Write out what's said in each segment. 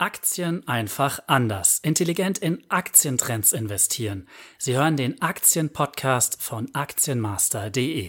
Aktien einfach anders. Intelligent in Aktientrends investieren. Sie hören den Aktienpodcast von Aktienmaster.de.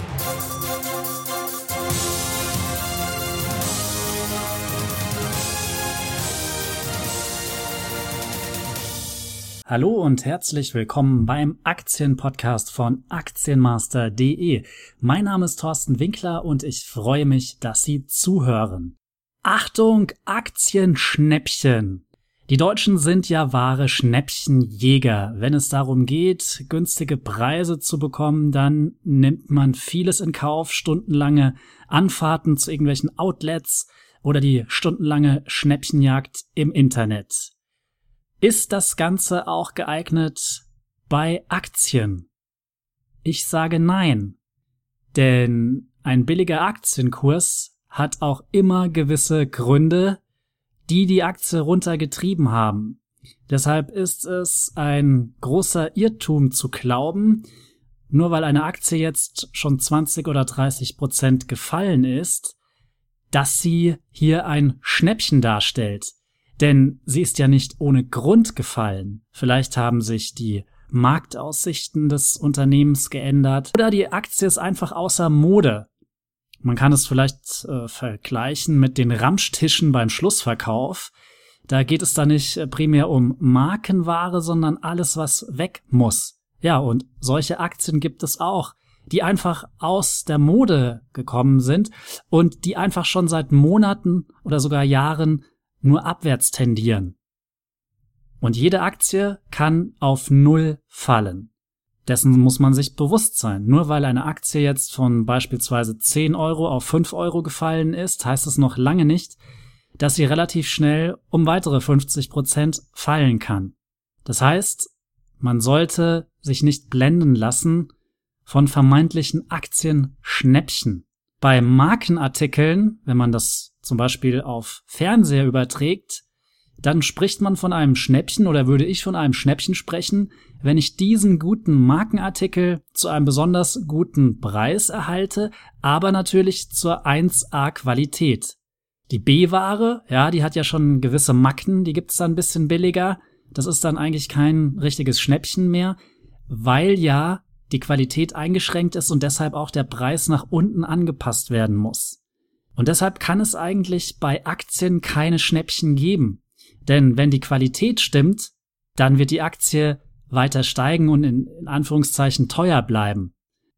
Hallo und herzlich willkommen beim Aktienpodcast von Aktienmaster.de. Mein Name ist Thorsten Winkler und ich freue mich, dass Sie zuhören. Achtung, Aktienschnäppchen. Die Deutschen sind ja wahre Schnäppchenjäger. Wenn es darum geht, günstige Preise zu bekommen, dann nimmt man vieles in Kauf, stundenlange Anfahrten zu irgendwelchen Outlets oder die stundenlange Schnäppchenjagd im Internet. Ist das Ganze auch geeignet bei Aktien? Ich sage nein. Denn ein billiger Aktienkurs hat auch immer gewisse Gründe, die die Aktie runtergetrieben haben. Deshalb ist es ein großer Irrtum zu glauben, nur weil eine Aktie jetzt schon 20 oder 30 Prozent gefallen ist, dass sie hier ein Schnäppchen darstellt. Denn sie ist ja nicht ohne Grund gefallen. Vielleicht haben sich die Marktaussichten des Unternehmens geändert oder die Aktie ist einfach außer Mode. Man kann es vielleicht äh, vergleichen mit den Ramschtischen beim Schlussverkauf. Da geht es da nicht äh, primär um Markenware, sondern alles, was weg muss. Ja, und solche Aktien gibt es auch, die einfach aus der Mode gekommen sind und die einfach schon seit Monaten oder sogar Jahren nur abwärts tendieren. Und jede Aktie kann auf Null fallen. Dessen muss man sich bewusst sein. Nur weil eine Aktie jetzt von beispielsweise 10 Euro auf 5 Euro gefallen ist, heißt es noch lange nicht, dass sie relativ schnell um weitere 50 Prozent fallen kann. Das heißt, man sollte sich nicht blenden lassen von vermeintlichen Aktienschnäppchen. Bei Markenartikeln, wenn man das zum Beispiel auf Fernseher überträgt, dann spricht man von einem Schnäppchen oder würde ich von einem Schnäppchen sprechen, wenn ich diesen guten Markenartikel zu einem besonders guten Preis erhalte, aber natürlich zur 1A Qualität. Die B-Ware, ja, die hat ja schon gewisse Macken, die gibt's dann ein bisschen billiger. Das ist dann eigentlich kein richtiges Schnäppchen mehr, weil ja die Qualität eingeschränkt ist und deshalb auch der Preis nach unten angepasst werden muss. Und deshalb kann es eigentlich bei Aktien keine Schnäppchen geben. Denn wenn die Qualität stimmt, dann wird die Aktie weiter steigen und in, in Anführungszeichen teuer bleiben.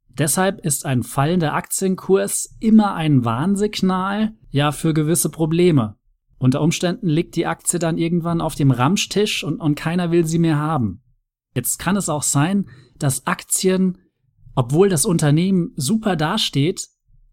Deshalb ist ein fallender Aktienkurs immer ein Warnsignal, ja, für gewisse Probleme. Unter Umständen liegt die Aktie dann irgendwann auf dem Ramstisch und, und keiner will sie mehr haben. Jetzt kann es auch sein, dass Aktien, obwohl das Unternehmen super dasteht,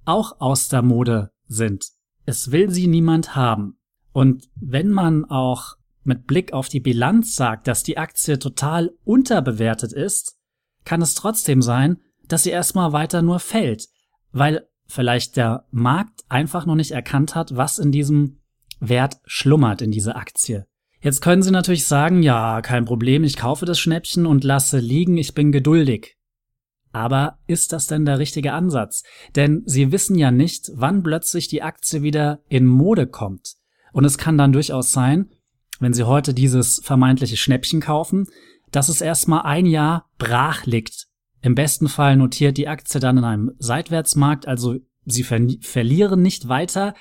auch aus der Mode sind. Es will sie niemand haben. Und wenn man auch mit Blick auf die Bilanz sagt, dass die Aktie total unterbewertet ist, kann es trotzdem sein, dass sie erstmal weiter nur fällt, weil vielleicht der Markt einfach noch nicht erkannt hat, was in diesem Wert schlummert in dieser Aktie. Jetzt können Sie natürlich sagen, ja, kein Problem, ich kaufe das Schnäppchen und lasse liegen, ich bin geduldig. Aber ist das denn der richtige Ansatz? Denn Sie wissen ja nicht, wann plötzlich die Aktie wieder in Mode kommt. Und es kann dann durchaus sein, wenn Sie heute dieses vermeintliche Schnäppchen kaufen, dass es erstmal ein Jahr brach liegt. Im besten Fall notiert die Aktie dann in einem Seitwärtsmarkt, also Sie ver verlieren nicht weiter,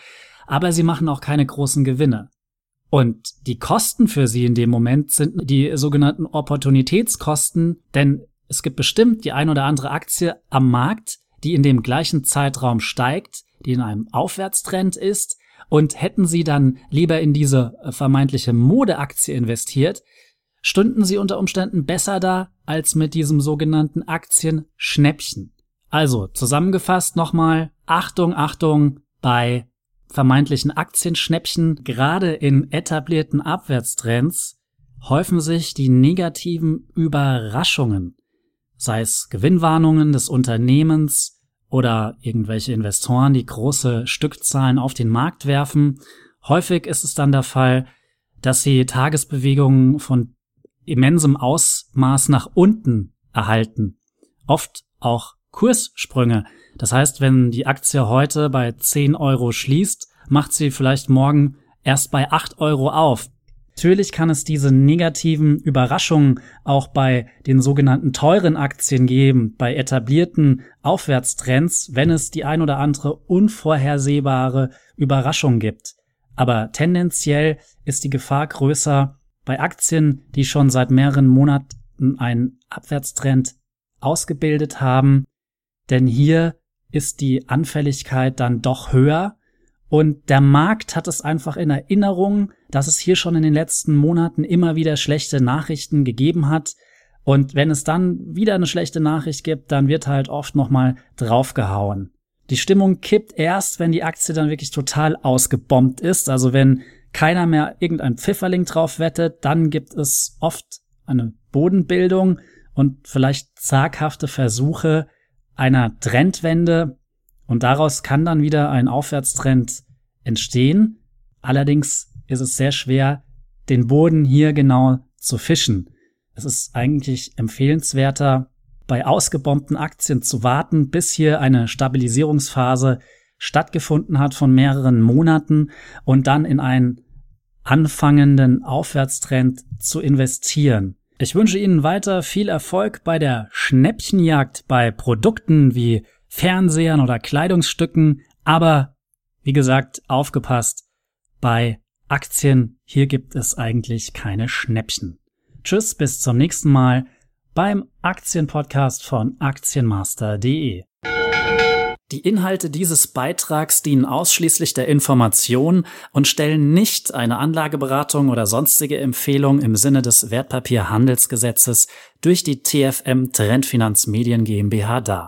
aber Sie machen auch keine großen Gewinne. Und die Kosten für Sie in dem Moment sind die sogenannten Opportunitätskosten, denn es gibt bestimmt die ein oder andere Aktie am Markt, die in dem gleichen Zeitraum steigt, die in einem Aufwärtstrend ist, und hätten Sie dann lieber in diese äh, vermeintliche Modeaktie investiert, stünden Sie unter Umständen besser da als mit diesem sogenannten Aktienschnäppchen. Also zusammengefasst nochmal, Achtung, Achtung bei vermeintlichen Aktienschnäppchen, gerade in etablierten Abwärtstrends häufen sich die negativen Überraschungen, sei es Gewinnwarnungen des Unternehmens, oder irgendwelche Investoren, die große Stückzahlen auf den Markt werfen. Häufig ist es dann der Fall, dass sie Tagesbewegungen von immensem Ausmaß nach unten erhalten. Oft auch Kurssprünge. Das heißt, wenn die Aktie heute bei 10 Euro schließt, macht sie vielleicht morgen erst bei 8 Euro auf. Natürlich kann es diese negativen Überraschungen auch bei den sogenannten teuren Aktien geben, bei etablierten Aufwärtstrends, wenn es die ein oder andere unvorhersehbare Überraschung gibt. Aber tendenziell ist die Gefahr größer bei Aktien, die schon seit mehreren Monaten einen Abwärtstrend ausgebildet haben, denn hier ist die Anfälligkeit dann doch höher und der Markt hat es einfach in Erinnerung, dass es hier schon in den letzten Monaten immer wieder schlechte Nachrichten gegeben hat. Und wenn es dann wieder eine schlechte Nachricht gibt, dann wird halt oft nochmal draufgehauen. Die Stimmung kippt erst, wenn die Aktie dann wirklich total ausgebombt ist. Also wenn keiner mehr irgendein Pfifferling drauf wettet, dann gibt es oft eine Bodenbildung und vielleicht zaghafte Versuche einer Trendwende, und daraus kann dann wieder ein Aufwärtstrend entstehen. Allerdings ist es sehr schwer, den Boden hier genau zu fischen. Es ist eigentlich empfehlenswerter, bei ausgebombten Aktien zu warten, bis hier eine Stabilisierungsphase stattgefunden hat von mehreren Monaten und dann in einen anfangenden Aufwärtstrend zu investieren. Ich wünsche Ihnen weiter viel Erfolg bei der Schnäppchenjagd bei Produkten wie Fernsehern oder Kleidungsstücken, aber wie gesagt, aufgepasst, bei Aktien, hier gibt es eigentlich keine Schnäppchen. Tschüss, bis zum nächsten Mal beim Aktienpodcast von Aktienmaster.de. Die Inhalte dieses Beitrags dienen ausschließlich der Information und stellen nicht eine Anlageberatung oder sonstige Empfehlung im Sinne des Wertpapierhandelsgesetzes durch die TFM Trendfinanzmedien GmbH dar.